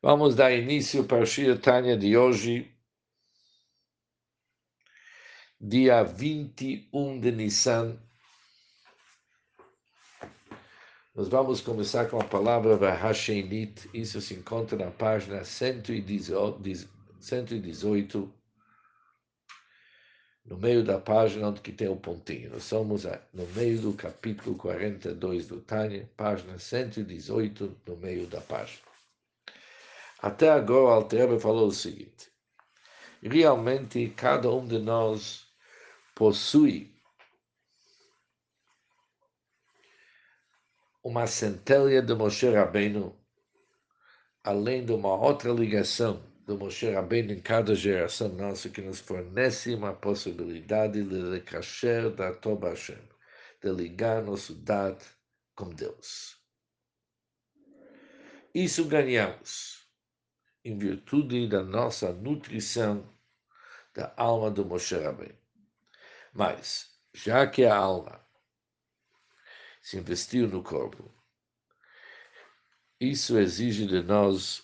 Vamos dar início para o Tanya de hoje, dia 21 de Nissan. Nós vamos começar com a palavra Vahashenit, isso se encontra na página 118, no meio da página onde tem o pontinho. Nós somos no meio do capítulo 42 do Tanya, página 118, no meio da página. Até agora, o Altrebe falou o seguinte: realmente cada um de nós possui uma centelha de Moshe Rabbeinu, além de uma outra ligação do Moshe Rabbeinu em cada geração nossa, que nos fornece uma possibilidade de recasher da Toba Hashem, de ligar nosso dado com Deus. Isso ganhamos em virtude da nossa nutrição da alma do Moshe Rabbeinu. Mas, já que a alma se investiu no corpo, isso exige de nós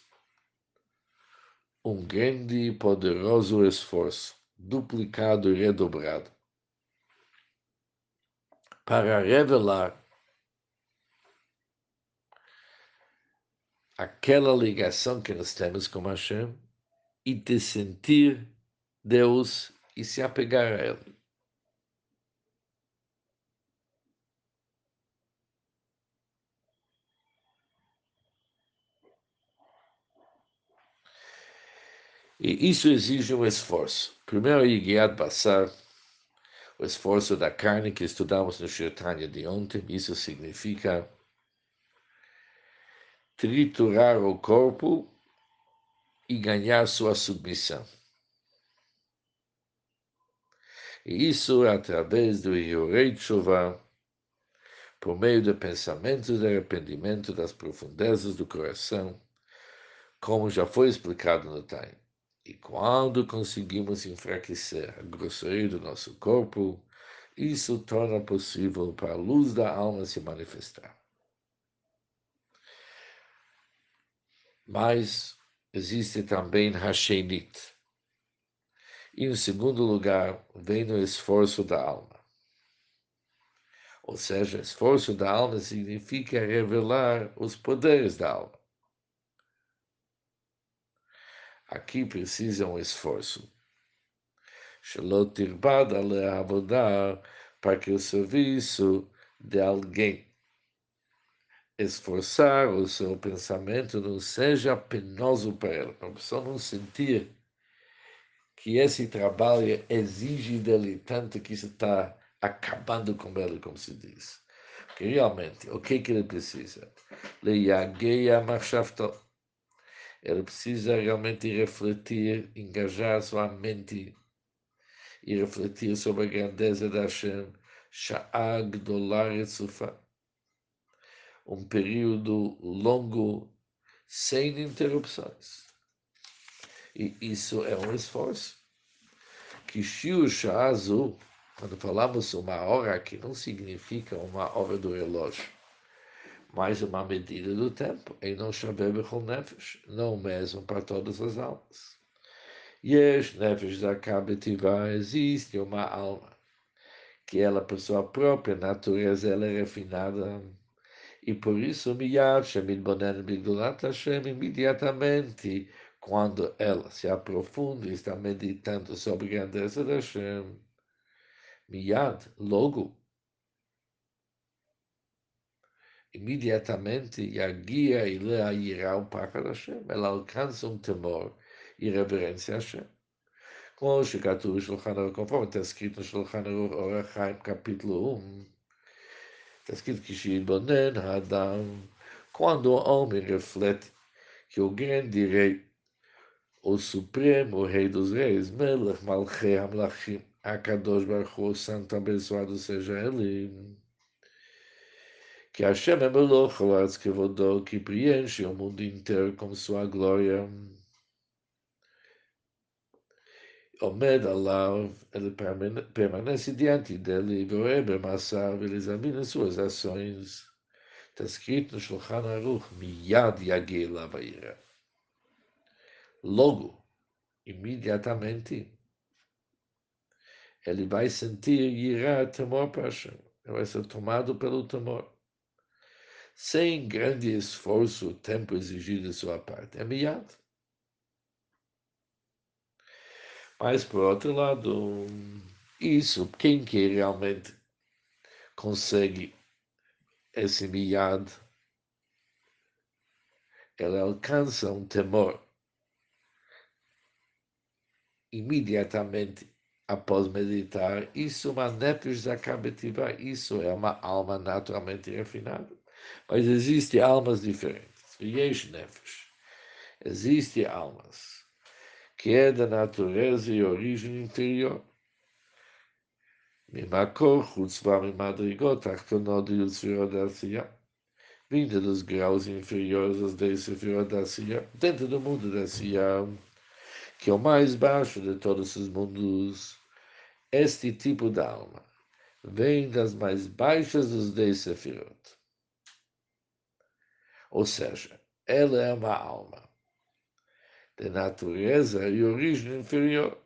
um grande e poderoso esforço, duplicado e redobrado, para revelar aquela ligação que nós temos com Hashem e de sentir Deus e se apegar a Ele. E isso exige um esforço. Primeiro, Yigiat Basar, o esforço da carne que estudamos no Shirtanya de ontem, isso significa triturar o corpo e ganhar sua submissão. E isso através do Yorei Tshuva, por meio de pensamentos de arrependimento das profundezas do coração, como já foi explicado no Time. E quando conseguimos enfraquecer a grosseria do nosso corpo, isso torna possível para a luz da alma se manifestar. Mas existe também Hashenit. E, em segundo lugar, vem o esforço da alma. Ou seja, esforço da alma significa revelar os poderes da alma. Aqui precisa um esforço. Shalot tirbad para que o serviço de alguém esforçar o seu pensamento não seja penoso para ele, a pessoa não sentir que esse trabalho exige dele tanto que isso está acabando com ele, como se diz. Porque realmente, o que, que ele precisa? Ele precisa realmente refletir, engajar sua mente e refletir sobre a grandeza da Hashem, Sha'ag Dolar Sufa um período longo sem interrupções. E isso é um esforço. Que Shiu Shazu, quando falamos uma hora aqui, não significa uma hora do relógio, mas uma medida do tempo. E não com nefesh, não mesmo para todas as almas. Yesh nefesh da kabetiva, existe uma alma, que ela, por sua própria natureza, ela é refinada e por isso, Miyad Shemidbonen Bigdulat Hashem, imediatamente, quando ela se aprofunda e está meditando sobre a grandeza de Hashem, Miyad, logo, imediatamente, Yagia e Lea irá o Paca de Hashem, ela alcança um temor e reverência a Hashem. כמו שכתוב בשולחן ערוך, conforme está escrito no Shulchan Aruch Orach capítulo 1, Está escrito que Shidbonen Adam, quando o homem reflete que o grande rei, o supremo rei dos reis, Melech Malchei Hamlachim, Akadosh Baruch o santo abençoado seja ele, que Hashem é Meloch, que preenche o mundo inteiro com sua glória. עומד עליו, ele permanece diante dele e vê במעשיו, ele examina suas ações. Está escrito no Shulchan Aruch, מיד יגיע אליו העירה. logo, imediatamente, ele vai sentir irá, temor para Hashem. Ele vai ser tomado pelo temor. Sem grande esforço, tempo exigido de sua parte. É miado. Mas, por outro lado, isso, quem que realmente consegue esse miado, ele alcança um temor imediatamente após meditar, isso é uma nefesh zakabetiva, isso é uma alma naturalmente refinada. Mas existem almas diferentes. Yesh nefesh. Existem almas que é da natureza e origem interior. Mimakor, Hutzbar e Madrigot, Artonod e Utsfirot da vinda dos graus inferiores aos da dentro do mundo da Asiá, que é o mais baixo de todos os mundos. Este tipo de alma vem das mais baixas dos 10 Sefirot. Ou seja, ela é uma alma de natureza e origem inferior.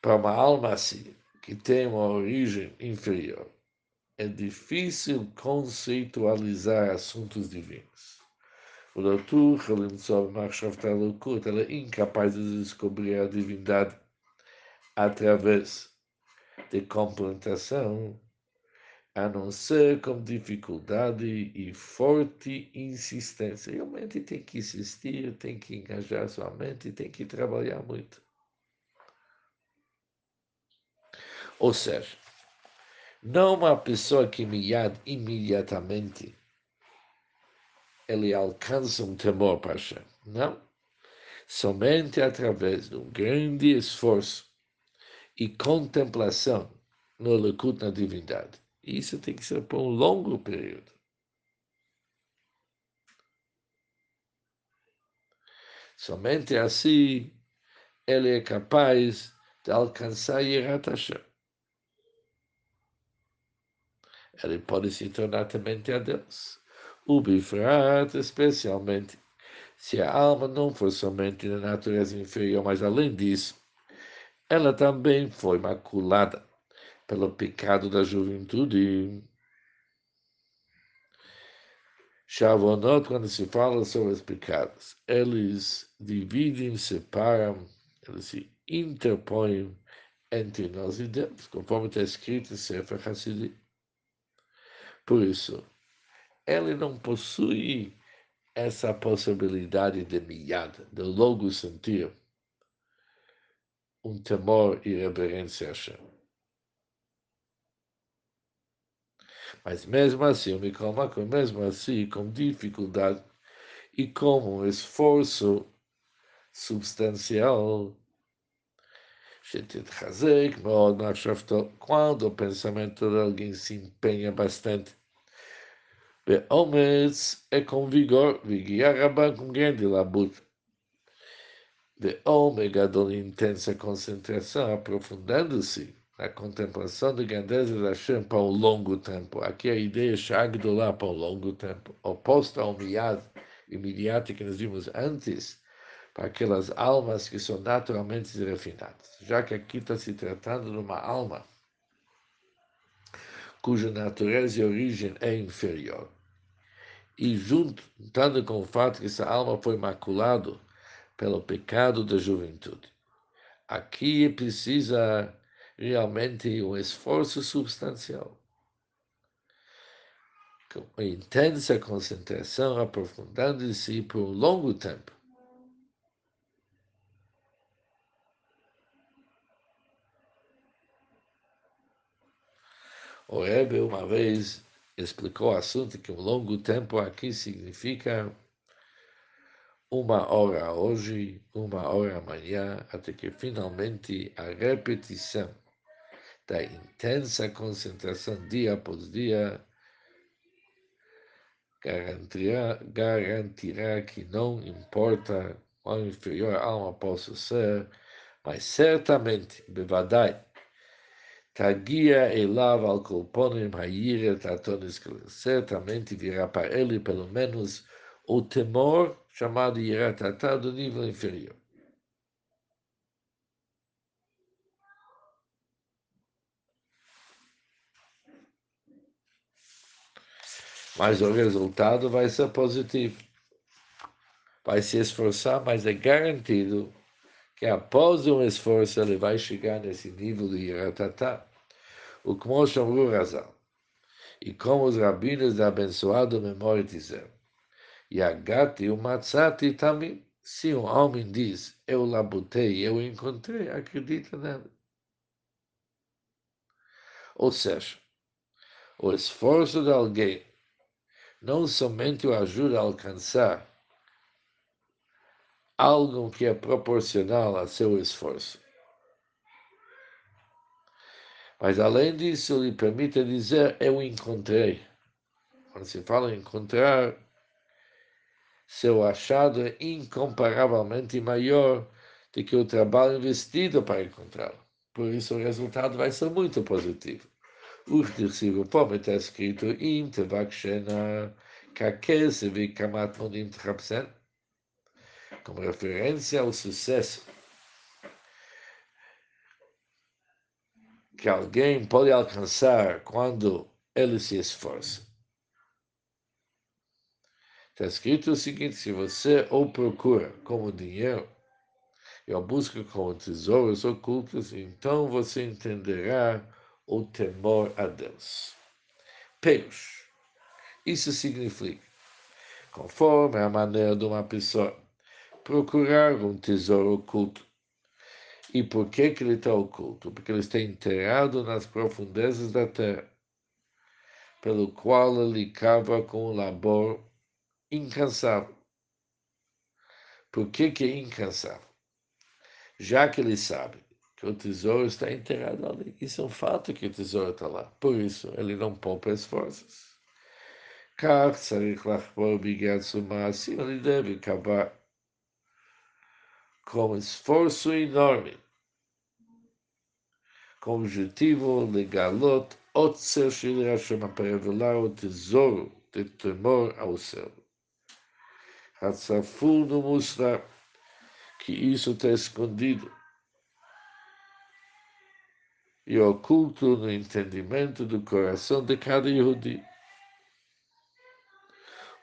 Para uma alma assim, que tem uma origem inferior, é difícil conceitualizar assuntos divinos. O doutor Halimtsov Machshavtalukut, ela é incapaz de descobrir a divindade através de complementação, a não ser com dificuldade e forte insistência. Realmente tem que insistir, tem que engajar sua mente, tem que trabalhar muito. Ou seja, não uma pessoa que imediatamente ele alcança um temor para Hashem. Não. Somente através de um grande esforço e contemplação no Lekut na divindade. Isso tem que ser por um longo período. Somente assim ele é capaz de alcançar Yerat Hashem. Ele pode se tornar temente a Deus o bifrat, especialmente se a alma não for somente da natureza inferior, mas além disso, ela também foi maculada pelo pecado da juventude. Shavonot, quando se fala sobre os pecados, eles dividem, separam, eles se interpõem entre nós e Deus, conforme está escrito em Sefer Hassidim. Por isso, ele não possui essa possibilidade de miada, de logo sentir um temor e reverência a Hashem. Mas mesmo assim, eu me coloco, mesmo assim, com dificuldade e como um esforço substancial. Quando o pensamento de alguém se empenha bastante, Ve'ometz é com vigor, vigia rabá com grande labuto. De ômega, de intensa concentração, aprofundando-se na contemplação da grandeza da Hashem para um longo tempo. Aqui a ideia Shagdolá para um longo tempo, oposta ao miad imediato que nós vimos antes, para aquelas almas que são naturalmente refinadas. Já que aqui está se tratando de uma alma cuja natureza e origem é inferior e juntando com o fato que essa alma foi maculado pelo pecado da juventude. Aqui precisa realmente um esforço substancial. Com uma intensa concentração, aprofundando-se por um longo tempo. O Rebbe, uma vez, explicou o assunto que um longo tempo aqui significa uma hora hoje, uma hora amanhã, até que finalmente a repetição da intensa concentração dia após dia garantirá, garantirá que não importa quão inferior a alma possa ser, mas certamente, bevadai, Tagia elav al kolponim hayire tatonis Certamente virá para ele pelo menos o temor chamado Yeratatá do nível inferior. Mas o resultado vai ser positivo. Vai se esforçar, mas é garantido que após um esforço ele vai chegar nesse nível de Yeratatá. O como chamou Razal. E como os rabinos da abençoada memória disseram, Yagati o Matzati também. Se um homem diz, eu labutei, eu encontrei, acredita nele. Ou seja, o esforço de alguém não somente o ajuda a alcançar algo que é proporcional a seu esforço, mas além disso lhe permite dizer eu encontrei. Quando se fala encontrar, seu achado é incomparavelmente maior do que o trabalho investido para encontrá-lo. Por isso, o resultado vai ser muito positivo. Os dircigopomet está escrito Im Tevakshena Kakese Vikamat Mondim Trapsen, como referência ao sucesso que alguém pode alcançar quando ele se esforça. Está escrito o seguinte: se você ou procura como dinheiro, e ou busca como tesouros ocultos, então você entenderá o temor a Deus. Peus. Isso significa, conforme a maneira de uma pessoa procurar um tesouro oculto. E por que, que ele está oculto? Porque ele está enterrado nas profundezas da terra, pelo qual ele cava com um labor incansável. Por que, que é incansável? Já que ele sabe que o tesouro está enterrado ali. Isso é um fato que o tesouro está lá. Por isso, ele não poupa esforços. כך צריך לחפור בגד assim ele deve acabar com esforço enorme, com o objetivo legalot Otzer Shir Hashem para revelar o tesouro de temor ao céu. Hatzafur no mostrar que isso está escondido e oculto no entendimento do coração de cada Yehudi.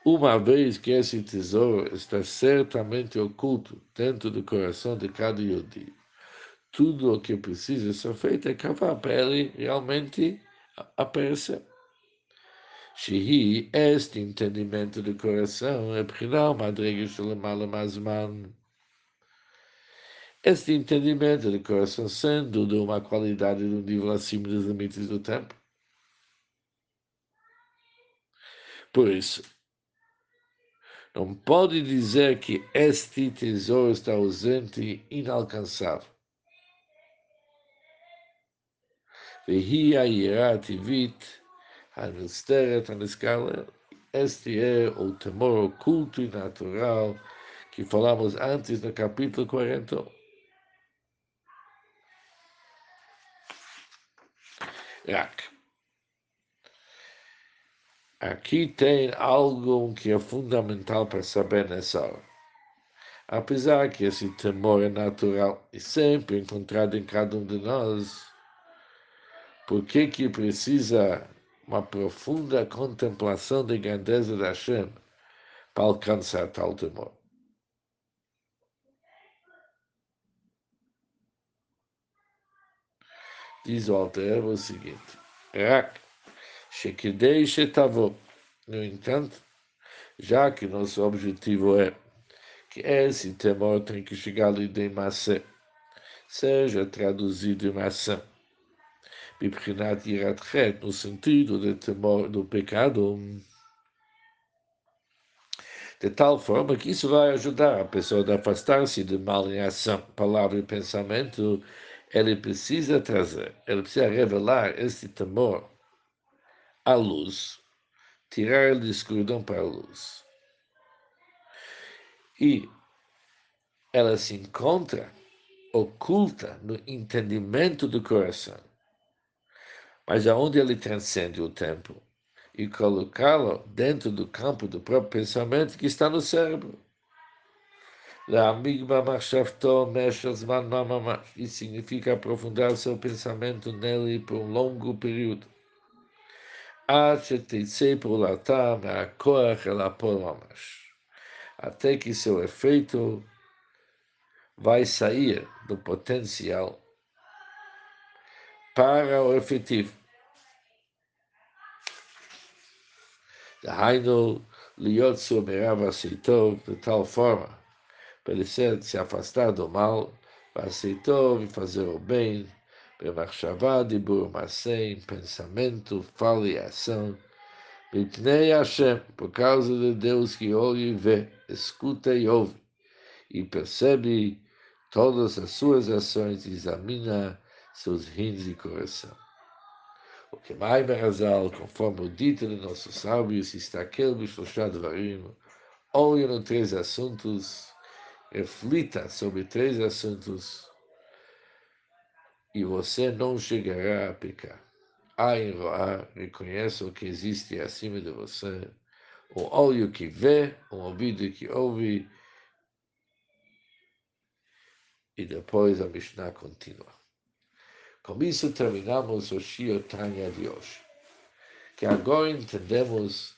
Uma vez que esse tesouro está certamente oculto dentro do coração de cada Yehudi, tudo o que precisa ser feito é cavar para ele realmente aparecer. Shehi, este entendimento do coração, é Prinal Madrega Shalom Mazman este entendimento de coração sendo de uma qualidade de um nível acima dos limites do tempo. Por isso, não pode dizer que este tesouro está ausente e inalcançável. Vehia a ira tivit, a a. Este é o temor oculto e natural que falamos antes no capítulo 41. Rak. Aqui tem algo que é fundamental para saber nessa hora. Apesar que esse temor é natural e sempre encontrado em cada um de nós, por que que precisa uma profunda contemplação da grandeza da Hashem para alcançar tal temor? Diz o Alter o seguinte: Rak, Shekidei Shetavô. No entanto, já que nosso objetivo é que esse temor tem que chegar ali de massa, seja traduzido em massa, Bibrinat Yirat no sentido de temor do pecado, de tal forma que isso vai ajudar a pessoa a afastar-se de mal em ação, palavra e pensamento, ele precisa trazer, ele precisa revelar esse temor à luz, tirar ele de escuridão para a luz. E ela se encontra oculta no entendimento do coração, mas aonde ele transcende o tempo e colocá-lo dentro do campo do próprio pensamento que está no cérebro. Isso significa aprofundar seu pensamento nele por um longo período. Até que seu efeito vai sair do potencial para o efetivo. Dahainu, liot su'merav aceitov, de tal forma, para ele ser, se afastar do mal, aceitou e fazer o bem, במחשבה, דיבור, מעשה, pensamento, fala e ação, Mipnei Hashem, por causa de Deus que olha e vê, escuta e ouve, e percebe todas as suas ações e examina seus rins e coração. O que mais Merazal, conforme o dito de nossos sábios, está aquele Bishloshá Varim, olha nos três assuntos, reflita sobre três assuntos, e você não chegará a pecar. Ain Roá, reconheça o que existe acima de você, o olho que vê, o ouvido que ouve, e depois a Mishnah continua. Com isso terminamos o Shio Tanya de hoje. Que agora entendemos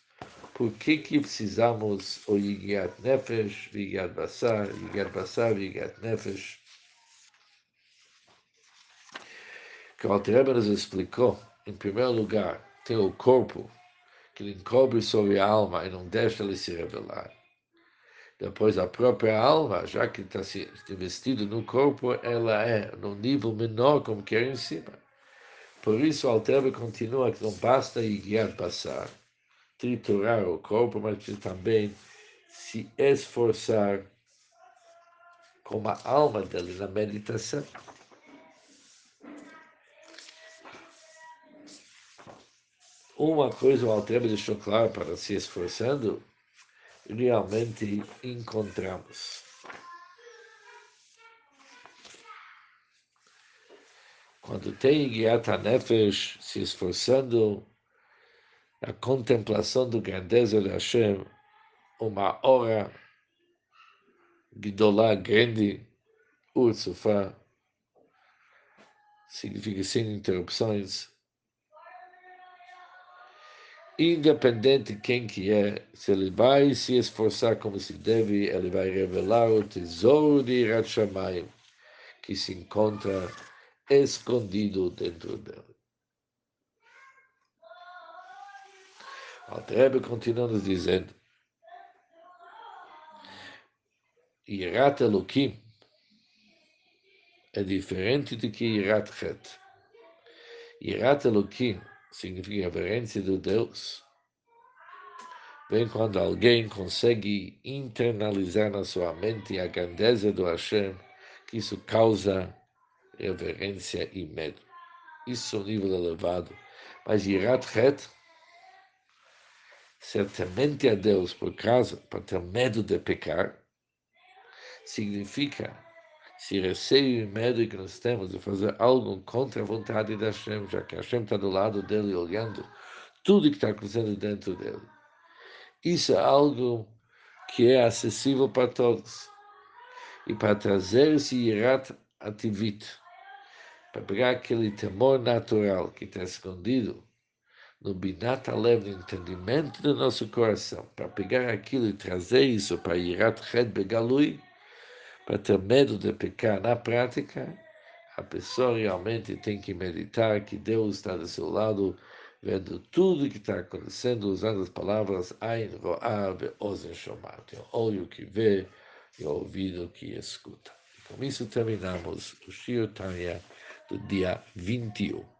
por que, que precisamos o Yigiat Nefesh, Yigiat Basar, Yigiat Basar, Yigiat Nefesh. Que o Altreba nos explicou, em primeiro lugar, tem o corpo que ele encobre sobre a alma e não deixa ele se revelar. Depois, a própria alma, já que está investido no corpo, ela é no nível menor, como que é em cima. Por isso, o Altrebe continua que não basta ir guiar passar, triturar o corpo, mas que também se esforçar com a alma dele na meditação. Uma coisa o Altrebe deixou claro para se esforçando realmente encontramos. Quando tem Guiata Nefesh se esforçando na contemplação do grandeza de Hashem, uma hora Gdolá grande, Ursufá, significa sem interrupções, independente de quem que é, se ele vai se esforçar como se deve, ele vai revelar o tesouro de Irat que se encontra escondido dentro dele. Altrebe continua nos dizendo, Irat Elohim é diferente do que Irat Het. Irat Elohim significa reverência do Deus. Vem quando alguém consegue internalizar na sua mente a grandeza do Hashem, que isso causa reverência e medo. Isso é um nível elevado. Mas Yirat Het, certamente a Deus por causa, para ter medo de pecar, significa se receio e medo que nós temos de fazer algo contra a vontade de Hashem, já que Hashem está do lado dele olhando tudo que está acontecendo dentro dele. Isso é algo que é acessível para todos. E para trazer esse irat ativit, para pegar aquele temor natural que está escondido no binat alev, no entendimento do nosso coração, para pegar aquilo e trazer isso para irat ched begalui, para ter medo de pecar na prática, a pessoa realmente tem que meditar que Deus está do seu lado, vendo tudo que está acontecendo, usando as palavras Ain Ro'ah Ozen Shomar. Tem o olho que vê e o ouvido que escuta. Com isso terminamos o Shir Tanya do dia 21.